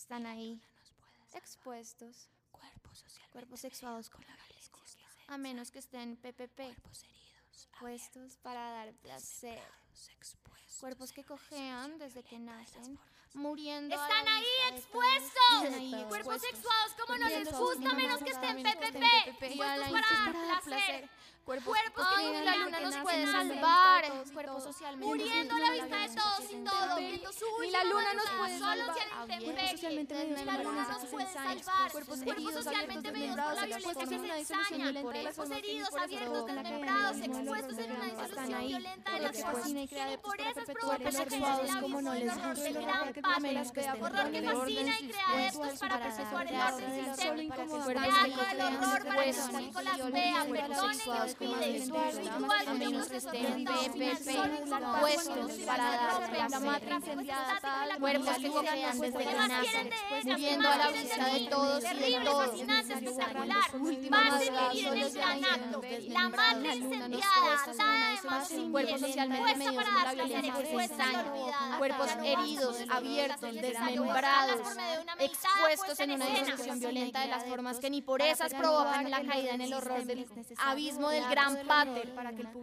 Están ahí, expuestos, cuerpos sexuados con la a menos que estén PPP, puestos para dar placer, cuerpos que cojean desde que nacen, muriendo. ¡Están ahí expuestos! Cuerpos sexuados, como no les gusta, a menos que estén PPP. Puestos para dar placer. Cuerpos, Cuerpos que cojean la luna nos puede salvar. cuerpos socialmente Muriendo a la vista de todos, sin todo, Ni la luna nos puede salvar. Abiertos, tienen socialmente Ni la luna nos puede salvar. cuerpos Cuerpos socialmente medidos por la violencia que se ensaña. Cuerpos heridos, abiertos, desmembrados, expuestos están ahí, que formas fascina y crea adeptos por para perpetuar el la orden como no les gusta. que menos que el orden fascina y crea adeptos para perpetuar el orden sistémico. que a menos estén PPP, puestos para dar. Cuerpos que desde a la vista de todos y de Terrible, todos. Espectacular. Va a madrugada, seguir en el gran acto. La madre incendiada, atada de manos sin cuerpos socialmente por la violencia. Cuerpos heridos, abiertos, desmembrados, expuestos en una disolución violenta de las formas que ni por esas provocan la caída en el horror del abismo del gran pater,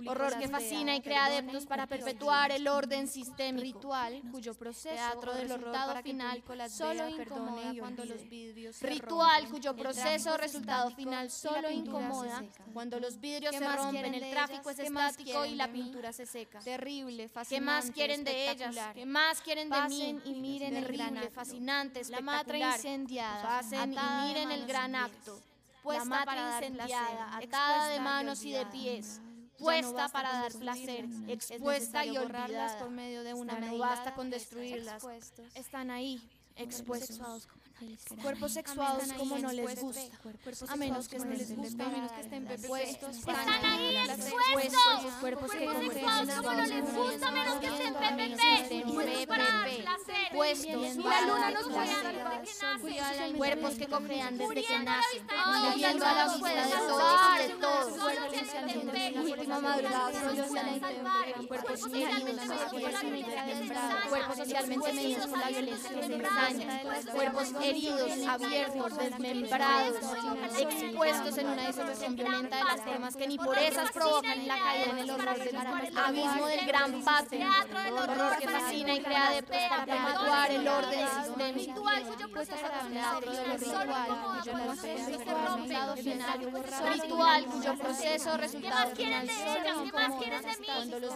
horror que fascina y crea adeptos para perpetuar el orden sistémico. Ritual cuyo proceso Teatro del horror final solo incomoda cuando los vidrios Ritual cuyo proceso resultado final la solo incomoda cuando los vidrios ¿Qué se rompen, el tráfico es ¿Qué más estático y la pintura se seca. Terrible, fascinante, ¿Qué más quieren de ellas? ¿Qué más quieren de mí? y miren el gran acto. fascinante, La matra incendiada, Pasen y miren el gran acto. La Puesta matra para incendiada, atada de manos y de pies. Puesta para dar placer, expuesta y necesario borrarlas olvidada. por medio de una Ya no basta con destruirlas. Están ahí, expuestos. Cuerpos sexuados como no les gusta. Cuerpos A menos que sexuados no les como guste, a menos que estén Puestos Están ahí expuestos. Cuerpos sexuados como no les gusta, menos que estén PPP. Puestos la luna nos nace. Cuerpos que cojean desde que a nacen, a la vista de todos Última madrugada, cuerpos socialmente cuerpos socialmente medidos por la violencia cuerpos heridos, abiertos, desmembrados, expuestos en una disolución violenta de las formas que ni por esas provocan la caída en el horror del abismo del gran pater, horror que fascina y crea para perpetuar el orden sistémico. Cuyo proceso Teatro del es solo ritual, cuyo proceso resultado ¿Qué más quieren de ellas? ¿Qué más quieren de mí?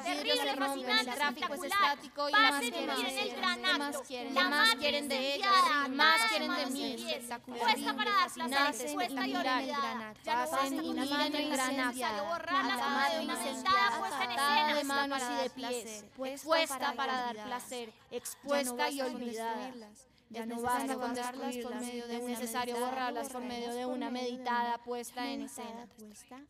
Terrible, fascinante, tráfico es estático y la más Pasen y quieren el gran. La ¿Qué más quieren de ellas? incendiada, ¿Qué más quieren de mí? Espectacular. Puesta para dar placer, y olvidada. Ya no Pasen y miren el gran acto. La de una puesta en de manos y de pies, para dar placer, expuesta y olvidada. Ya Es no necesario basta con borrarlas por medio de es necesario borrarlas por medio de una meditada puesta en escena. puesta